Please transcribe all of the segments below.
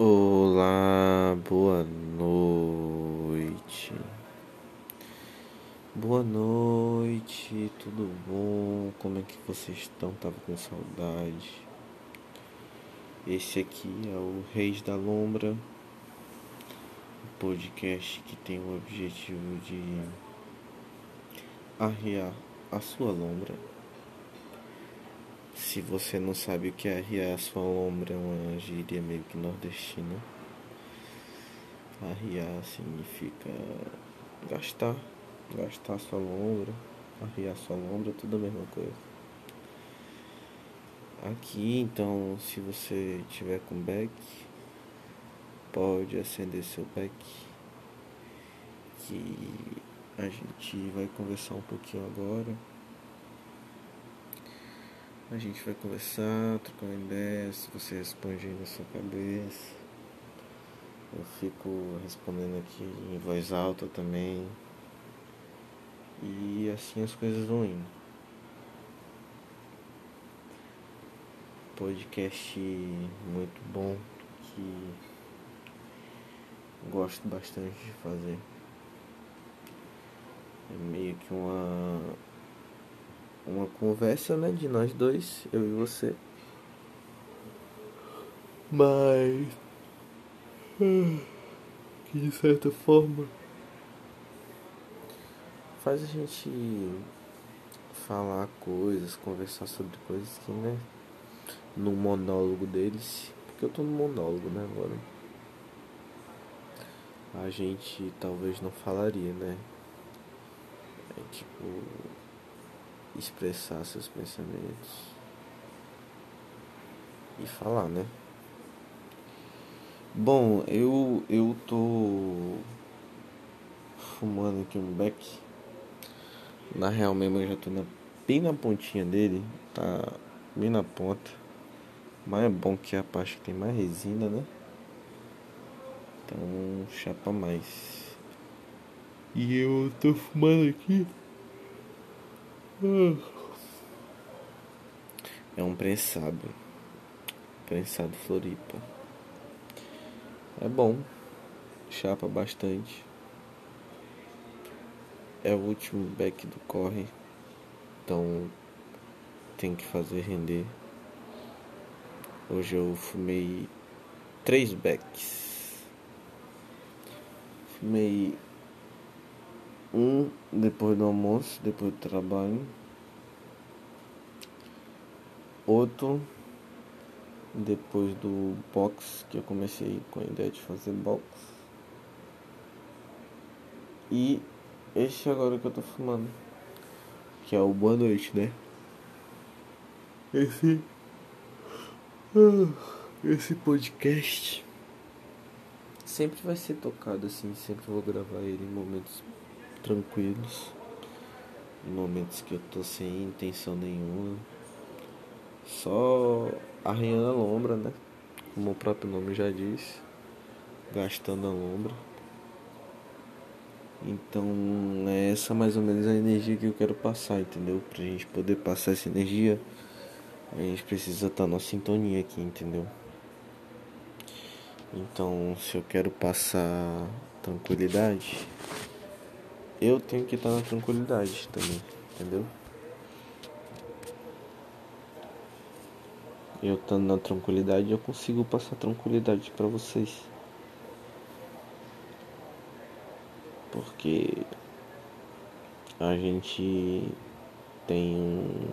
Olá, boa noite. Boa noite, tudo bom? Como é que vocês estão? Tava com saudade. Esse aqui é o Reis da Lombra, um podcast que tem o objetivo de arriar a sua lombra. Se você não sabe o que é arriar a sua lombra, é uma gíria meio que nordestina. Arriar significa gastar, gastar sua lombra, arriar sua lombra, tudo a mesma coisa. Aqui, então, se você tiver com beck, pode acender seu beck, que a gente vai conversar um pouquinho agora. A gente vai conversar, trocar uma ideia, se você responde aí na sua cabeça. Eu fico respondendo aqui em voz alta também. E assim as coisas vão indo. Podcast muito bom que gosto bastante de fazer. É meio que uma uma conversa, né, de nós dois, eu e você. Mas que de certa forma faz a gente falar coisas, conversar sobre coisas que, né, no monólogo deles, porque eu tô no monólogo, né, agora. A gente talvez não falaria, né? É tipo expressar seus pensamentos e falar, né? Bom, eu eu tô fumando aqui um beck. Na real mesmo eu já tô na, bem na pontinha dele, tá bem na ponta. Mas é bom que a parte que tem mais resina, né? Então chapa mais. E eu tô fumando aqui. É um prensado. Prensado Floripa. É bom. Chapa bastante. É o último back do corre. Então tem que fazer render. Hoje eu fumei três backs. Fumei um depois do almoço, depois do trabalho. Outro depois do box, que eu comecei com a ideia de fazer box. E este agora que eu tô fumando, que é o Boa Noite, né? Esse esse podcast sempre vai ser tocado assim, sempre vou gravar ele em momentos tranquilos, em momentos que eu tô sem intenção nenhuma, só arranhando a lombra, né? Como o próprio nome já diz, gastando a lombra. Então é essa mais ou menos a energia que eu quero passar, entendeu? Pra gente poder passar essa energia, a gente precisa estar na sintonia aqui, entendeu? Então se eu quero passar tranquilidade, eu tenho que estar na tranquilidade também, entendeu? Eu estando na tranquilidade, eu consigo passar tranquilidade para vocês. Porque a gente tem um.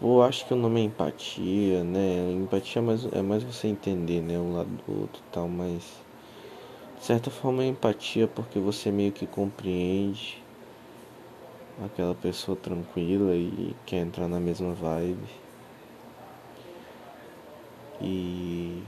Eu acho que o nome é empatia, né? Empatia é mais, é mais você entender, né? Um lado do outro e tal, mas de certa forma é empatia porque você meio que compreende aquela pessoa tranquila e quer entrar na mesma vibe. E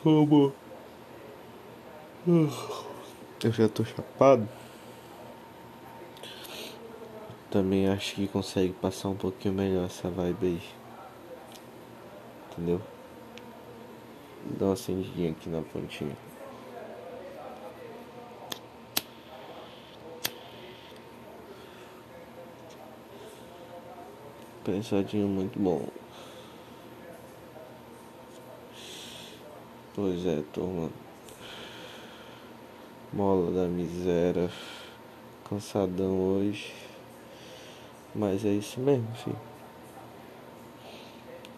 como eu já tô chapado, também acho que consegue passar um pouquinho melhor essa vibe aí. Entendeu? Dá uma acendidinha aqui na pontinha. Pensadinho muito bom. Pois é, turma. Mola da miséria. Cansadão hoje. Mas é isso mesmo, filho.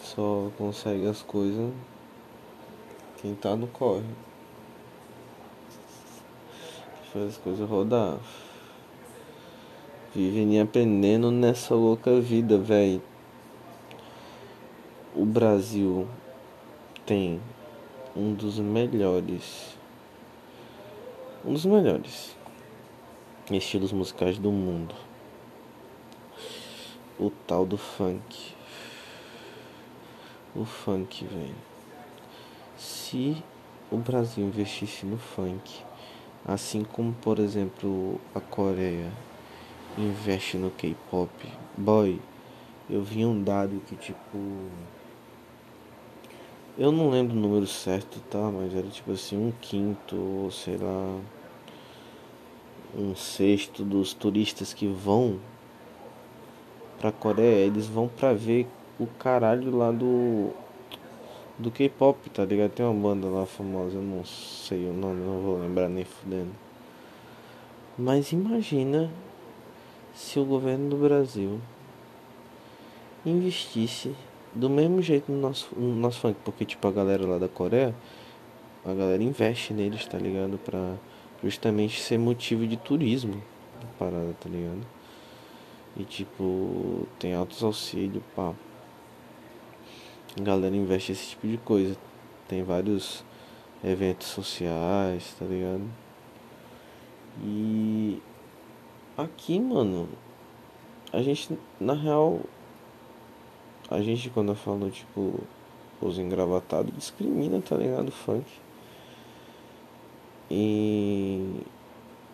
Só consegue as coisas quem tá no corre. Faz as coisas rodar. Vivem aprendendo nessa louca vida, velho. O Brasil tem um dos melhores. Um dos melhores estilos musicais do mundo. O tal do funk. O funk, velho. Se o Brasil investisse no funk, assim como por exemplo a Coreia investe no K-pop, boy, eu vi um dado que tipo eu não lembro o número certo, tá? Mas era tipo assim, um quinto, ou sei lá, um sexto dos turistas que vão pra Coreia, eles vão pra ver o caralho lá do. Do K-pop, tá ligado? Tem uma banda lá famosa, eu não sei o nome, não vou lembrar nem fudendo. Mas imagina se o governo do Brasil investisse do mesmo jeito no nosso, no nosso funk, porque tipo a galera lá da Coreia, a galera investe neles, tá ligado? Pra justamente ser motivo de turismo parada, tá ligado? E tipo, tem altos auxílios, pá. Galera investe esse tipo de coisa. Tem vários eventos sociais, tá ligado? E aqui, mano, a gente na real a gente quando fala tipo os engravatados discrimina, tá ligado? Funk. E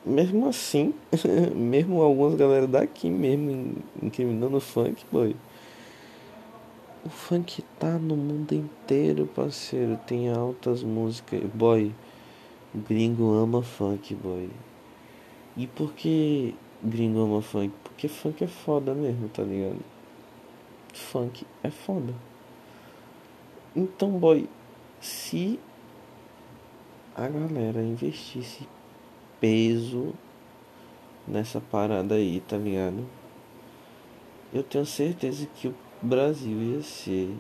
mesmo assim, mesmo algumas galera daqui mesmo incriminando o funk, boy. O funk tá no mundo inteiro, parceiro. Tem altas músicas. Boy, gringo ama funk, boy. E por que gringo ama funk? Porque funk é foda mesmo, tá ligado? funk é foda. Então, boy, se a galera investisse peso nessa parada aí, tá ligado? Eu tenho certeza que o Brasil ia ser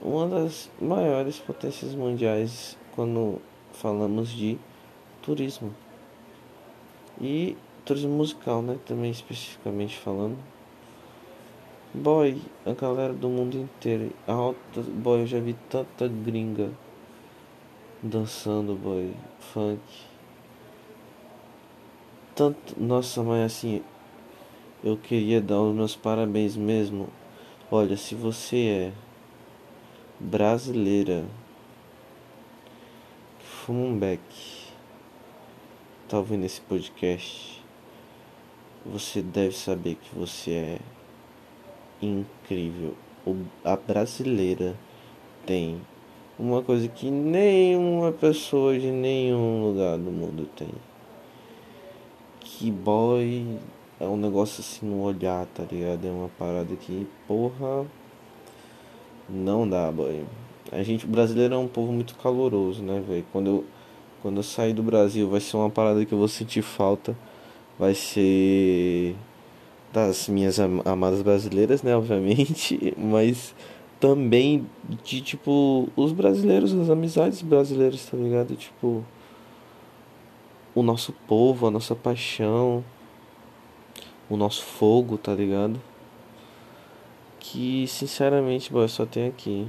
uma das maiores potências mundiais quando falamos de turismo. E turismo musical, né? Também especificamente falando. Boy, a galera do mundo inteiro. Alta, boy, eu já vi tanta gringa dançando, boy, funk. Tanto, nossa, mas assim, eu queria dar os meus parabéns mesmo. Olha, se você é brasileira, fuma um beck, tá ouvindo esse podcast, você deve saber que você é incrível. A brasileira tem uma coisa que nenhuma pessoa de nenhum lugar do mundo tem. Que boy é um negócio assim no olhar, tá ligado? É uma parada que, porra, não dá, boy. A gente, brasileiro é um povo muito caloroso, né, velho? Quando eu, quando eu sair do Brasil, vai ser uma parada que eu vou sentir falta. Vai ser das minhas amadas brasileiras, né, obviamente, mas também de tipo os brasileiros, as amizades brasileiras, tá ligado? Tipo o nosso povo, a nossa paixão, o nosso fogo, tá ligado? Que sinceramente, boy, só tem aqui.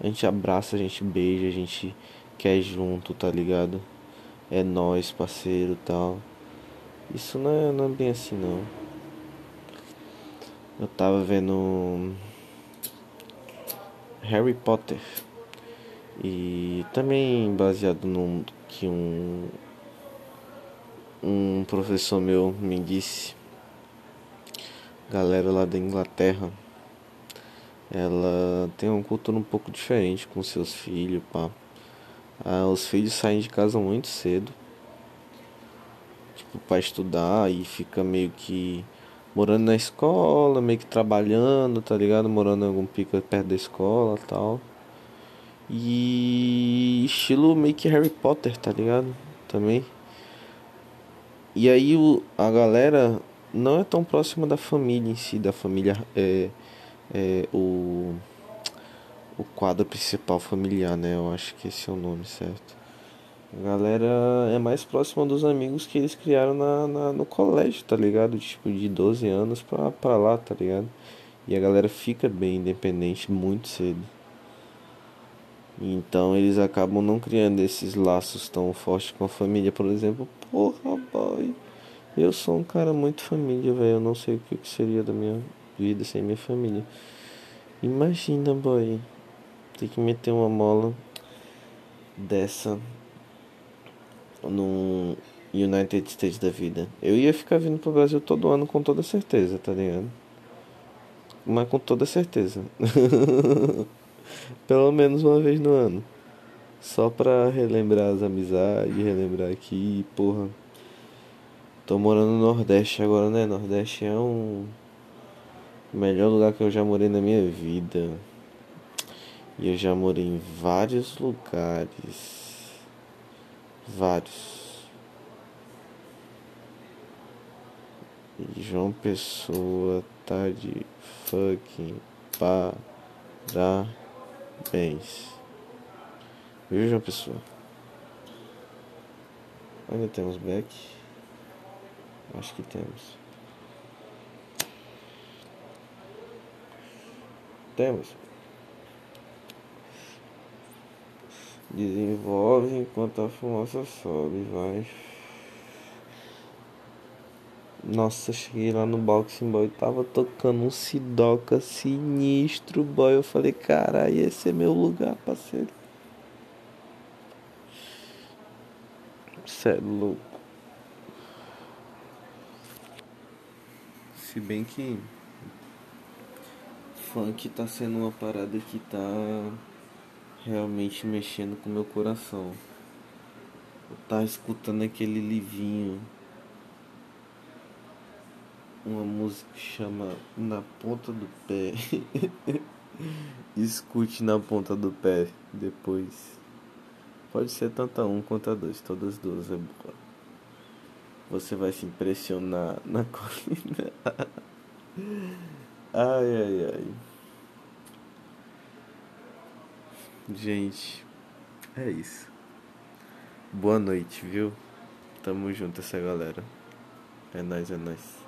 A gente abraça, a gente beija, a gente quer junto, tá ligado? É nós, parceiro, tal. Isso não é, não é bem assim não. Eu tava vendo Harry Potter e também baseado no que um um professor meu me disse galera lá da Inglaterra ela tem uma cultura um pouco diferente com seus filhos pá. Ah, os filhos saem de casa muito cedo tipo para estudar e fica meio que morando na escola, meio que trabalhando, tá ligado? Morando em algum pico perto da escola tal. E estilo meio que Harry Potter, tá ligado? Também. E aí o, a galera não é tão próxima da família em si, da família é, é o o quadro principal familiar, né? Eu acho que esse é o nome certo. A galera é mais próxima dos amigos que eles criaram na, na, no colégio, tá ligado? Tipo, de 12 anos pra, pra lá, tá ligado? E a galera fica bem independente muito cedo. Então eles acabam não criando esses laços tão fortes com a família, por exemplo. Porra, boy. Eu sou um cara muito família, velho. Eu não sei o que seria da minha vida sem minha família. Imagina, boy. Ter que meter uma mola dessa no United States da vida. Eu ia ficar vindo pro Brasil todo ano com toda certeza, tá ligado? Mas com toda certeza. Pelo menos uma vez no ano. Só pra relembrar as amizades, relembrar aqui, porra. Tô morando no Nordeste agora, né? Nordeste é um. O melhor lugar que eu já morei na minha vida. E eu já morei em vários lugares. Vários. E João Pessoa tá de fucking parabéns. Viu, João Pessoa? Ainda temos back? Acho que temos. Temos. Desenvolve enquanto a fumaça sobe, vai. Nossa, cheguei lá no Boxing Boy, tava tocando um Sidoca sinistro, boy. Eu falei, caralho, esse é meu lugar, parceiro. Cê é louco. Se bem que funk tá sendo uma parada que tá realmente mexendo com meu coração. Eu tá escutando aquele livinho uma música que chama Na Ponta do Pé. Escute na ponta do pé depois. Pode ser tanto a um quanto a dois, todas duas é boa. Você vai se impressionar na colina. ai ai ai. Gente, é isso. Boa noite, viu? Tamo junto essa galera. É nóis, é nóis.